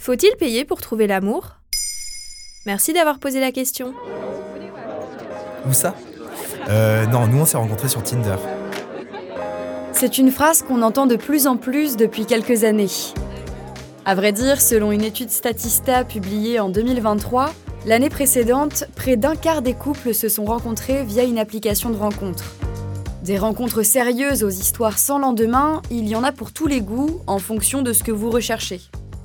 Faut-il payer pour trouver l'amour? Merci d'avoir posé la question. Où ça? Euh, Non, nous on s'est rencontrés sur Tinder. C'est une phrase qu'on entend de plus en plus depuis quelques années. À vrai dire, selon une étude Statista publiée en 2023, l'année précédente, près d'un quart des couples se sont rencontrés via une application de rencontre. Des rencontres sérieuses aux histoires sans lendemain, il y en a pour tous les goûts en fonction de ce que vous recherchez.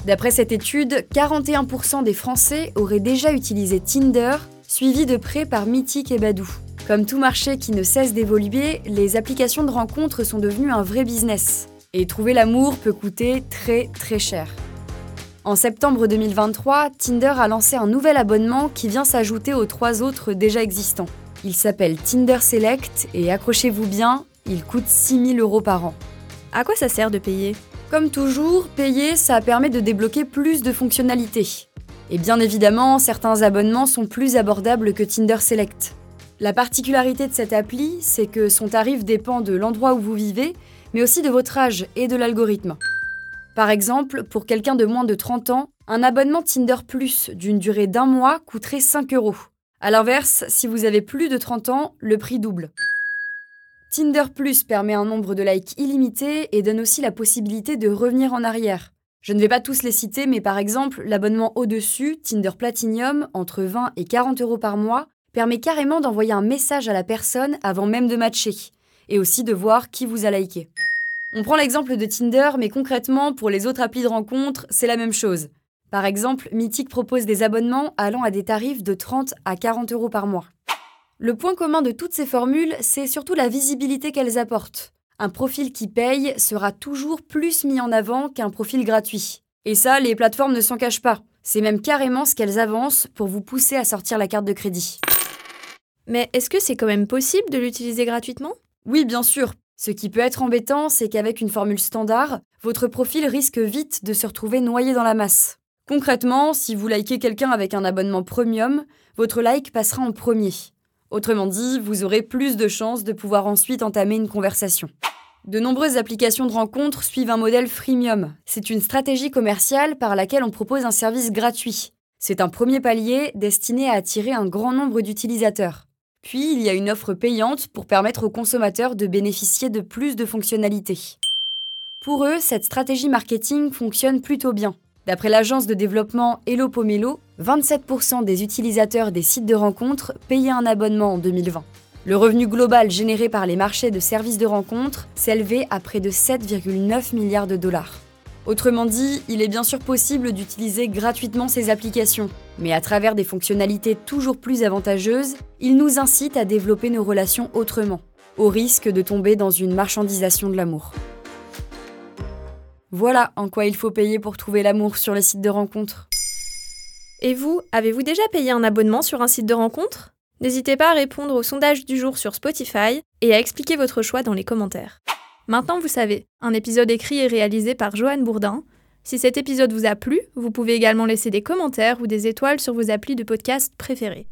D'après cette étude, 41% des Français auraient déjà utilisé Tinder, suivi de près par Mythique et Badou. Comme tout marché qui ne cesse d'évoluer, les applications de rencontres sont devenues un vrai business. Et trouver l'amour peut coûter très très cher. En septembre 2023, Tinder a lancé un nouvel abonnement qui vient s'ajouter aux trois autres déjà existants. Il s'appelle Tinder Select et accrochez-vous bien, il coûte 6000 euros par an. À quoi ça sert de payer? Comme toujours, payer, ça permet de débloquer plus de fonctionnalités. Et bien évidemment, certains abonnements sont plus abordables que Tinder Select. La particularité de cette appli, c'est que son tarif dépend de l'endroit où vous vivez, mais aussi de votre âge et de l'algorithme. Par exemple, pour quelqu'un de moins de 30 ans, un abonnement Tinder Plus d'une durée d'un mois coûterait 5 euros. A l'inverse, si vous avez plus de 30 ans, le prix double. Tinder Plus permet un nombre de likes illimité et donne aussi la possibilité de revenir en arrière. Je ne vais pas tous les citer, mais par exemple, l'abonnement au-dessus, Tinder Platinum, entre 20 et 40 euros par mois, permet carrément d'envoyer un message à la personne avant même de matcher, et aussi de voir qui vous a liké. On prend l'exemple de Tinder, mais concrètement, pour les autres applis de rencontre, c'est la même chose. Par exemple, Mythique propose des abonnements allant à des tarifs de 30 à 40 euros par mois. Le point commun de toutes ces formules, c'est surtout la visibilité qu'elles apportent. Un profil qui paye sera toujours plus mis en avant qu'un profil gratuit. Et ça, les plateformes ne s'en cachent pas. C'est même carrément ce qu'elles avancent pour vous pousser à sortir la carte de crédit. Mais est-ce que c'est quand même possible de l'utiliser gratuitement? Oui, bien sûr. Ce qui peut être embêtant, c'est qu'avec une formule standard, votre profil risque vite de se retrouver noyé dans la masse. Concrètement, si vous likez quelqu'un avec un abonnement premium, votre like passera en premier. Autrement dit, vous aurez plus de chances de pouvoir ensuite entamer une conversation. De nombreuses applications de rencontres suivent un modèle freemium. C'est une stratégie commerciale par laquelle on propose un service gratuit. C'est un premier palier destiné à attirer un grand nombre d'utilisateurs. Puis, il y a une offre payante pour permettre aux consommateurs de bénéficier de plus de fonctionnalités. Pour eux, cette stratégie marketing fonctionne plutôt bien. D'après l'agence de développement Hello Pomelo, 27% des utilisateurs des sites de rencontres payaient un abonnement en 2020. Le revenu global généré par les marchés de services de rencontres s'élevait à près de 7,9 milliards de dollars. Autrement dit, il est bien sûr possible d'utiliser gratuitement ces applications, mais à travers des fonctionnalités toujours plus avantageuses, ils nous incitent à développer nos relations autrement, au risque de tomber dans une marchandisation de l'amour. Voilà en quoi il faut payer pour trouver l'amour sur les sites de rencontres. Et vous, avez-vous déjà payé un abonnement sur un site de rencontre? N'hésitez pas à répondre au sondage du jour sur Spotify et à expliquer votre choix dans les commentaires. Maintenant vous savez, un épisode écrit et réalisé par Joanne Bourdin. Si cet épisode vous a plu, vous pouvez également laisser des commentaires ou des étoiles sur vos applis de podcast préférés.